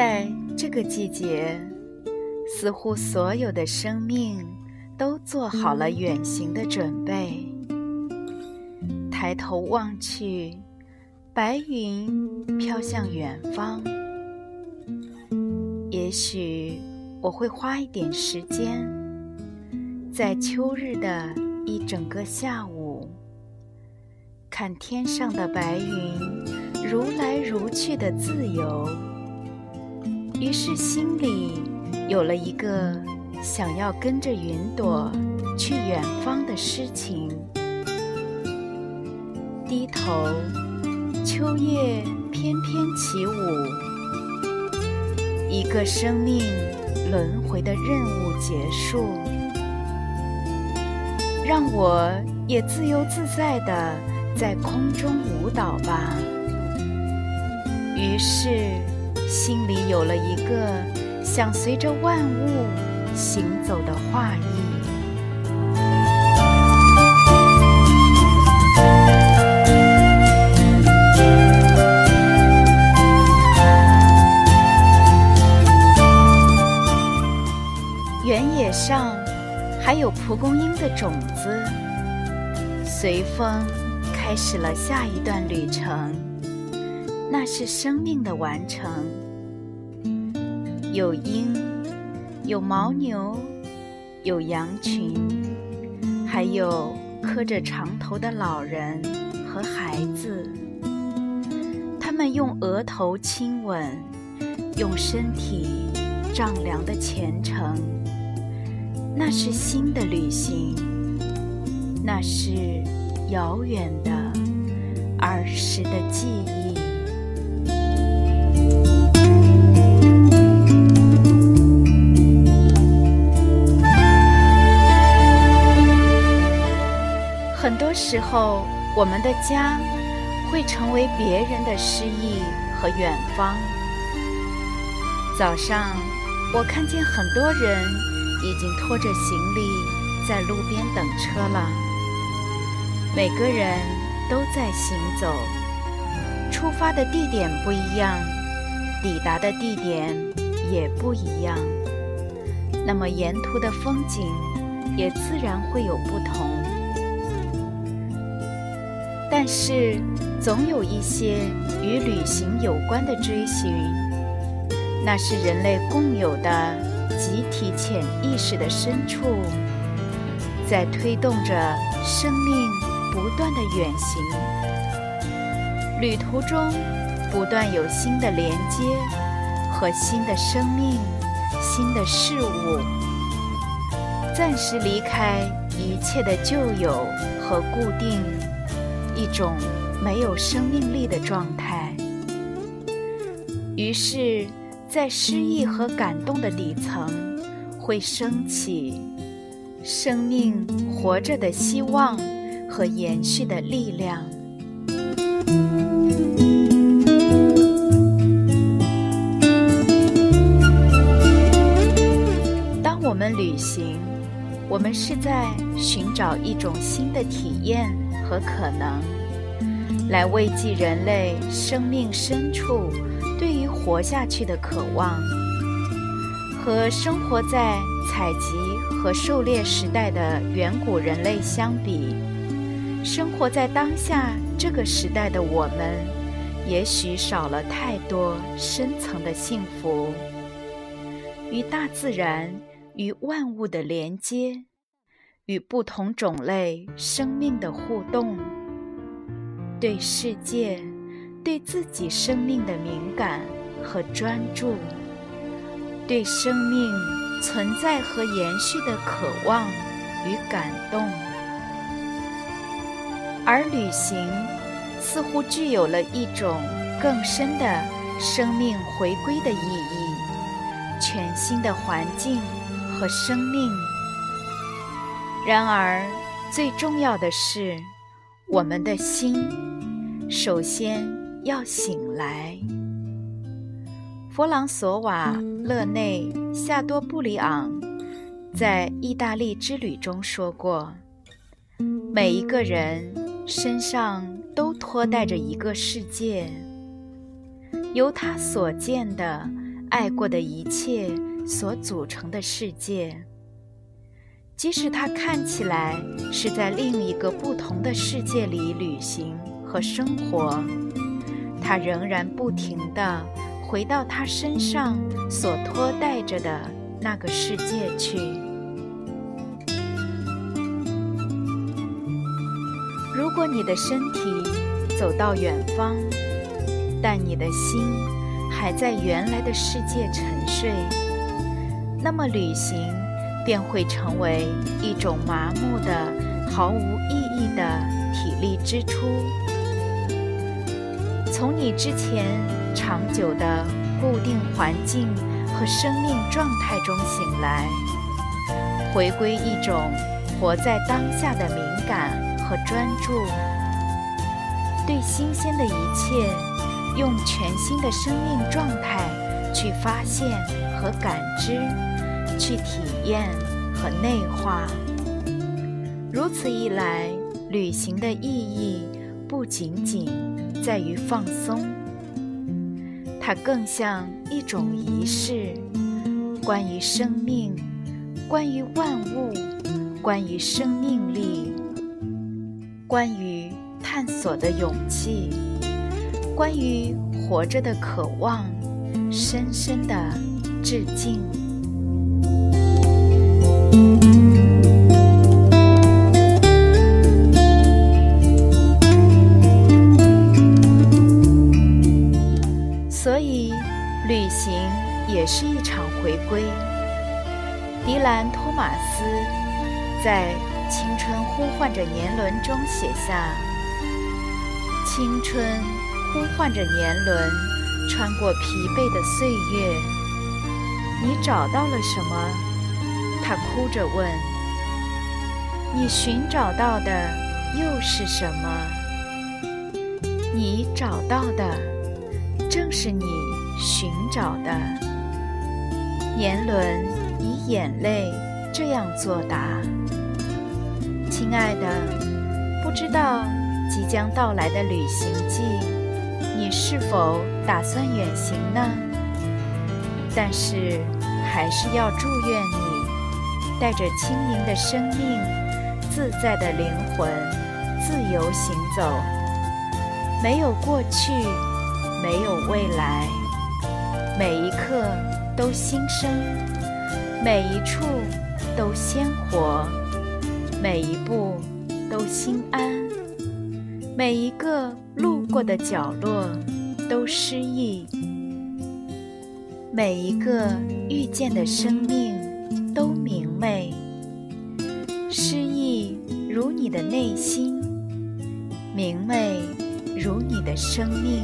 在这个季节，似乎所有的生命都做好了远行的准备。抬头望去，白云飘向远方。也许我会花一点时间，在秋日的一整个下午，看天上的白云如来如去的自由。于是心里有了一个想要跟着云朵去远方的诗情。低头，秋叶翩翩起舞，一个生命轮回的任务结束，让我也自由自在的在空中舞蹈吧。于是。心里有了一个想随着万物行走的画意。原野上还有蒲公英的种子，随风开始了下一段旅程。那是生命的完成。有鹰，有牦牛，有羊群，还有磕着长头的老人和孩子。他们用额头亲吻，用身体丈量的前程。那是新的旅行，那是遥远的儿时的记忆。时候，我们的家会成为别人的诗意和远方。早上，我看见很多人已经拖着行李在路边等车了。每个人都在行走，出发的地点不一样，抵达的地点也不一样。那么，沿途的风景也自然会有不同。但是，总有一些与旅行有关的追寻，那是人类共有的集体潜意识的深处，在推动着生命不断的远行。旅途中，不断有新的连接和新的生命、新的事物，暂时离开一切的旧有和固定。一种没有生命力的状态，于是，在失意和感动的底层，会升起生命活着的希望和延续的力量。当我们旅行，我们是在寻找一种新的体验。和可能，来慰藉人类生命深处对于活下去的渴望。和生活在采集和狩猎时代的远古人类相比，生活在当下这个时代的我们，也许少了太多深层的幸福，与大自然、与万物的连接。与不同种类生命的互动，对世界、对自己生命的敏感和专注，对生命存在和延续的渴望与感动，而旅行似乎具有了一种更深的生命回归的意义，全新的环境和生命。然而，最重要的是，我们的心首先要醒来。弗朗索瓦·勒内·夏多布里昂在意大利之旅中说过：“每一个人身上都托带着一个世界，由他所见的、爱过的一切所组成的世界。”即使他看起来是在另一个不同的世界里旅行和生活，他仍然不停地回到他身上所托带着的那个世界去。如果你的身体走到远方，但你的心还在原来的世界沉睡，那么旅行。便会成为一种麻木的、毫无意义的体力支出。从你之前长久的固定环境和生命状态中醒来，回归一种活在当下的敏感和专注，对新鲜的一切用全新的生命状态去发现和感知。去体验和内化，如此一来，旅行的意义不仅仅在于放松，它更像一种仪式，关于生命，关于万物，关于生命力，关于探索的勇气，关于活着的渴望，深深的致敬。托马斯在《青春呼唤着年轮》中写下：“青春呼唤着年轮，穿过疲惫的岁月，你找到了什么？”他哭着问：“你寻找到的又是什么？你找到的。”正是你寻找的年轮，以眼泪这样作答。亲爱的，不知道即将到来的旅行季，你是否打算远行呢？但是，还是要祝愿你带着轻盈的生命、自在的灵魂，自由行走，没有过去。没有未来，每一刻都新生，每一处都鲜活，每一步都心安，每一个路过的角落都诗意，每一个遇见的生命都明媚。诗意如你的内心，明媚如你的生命。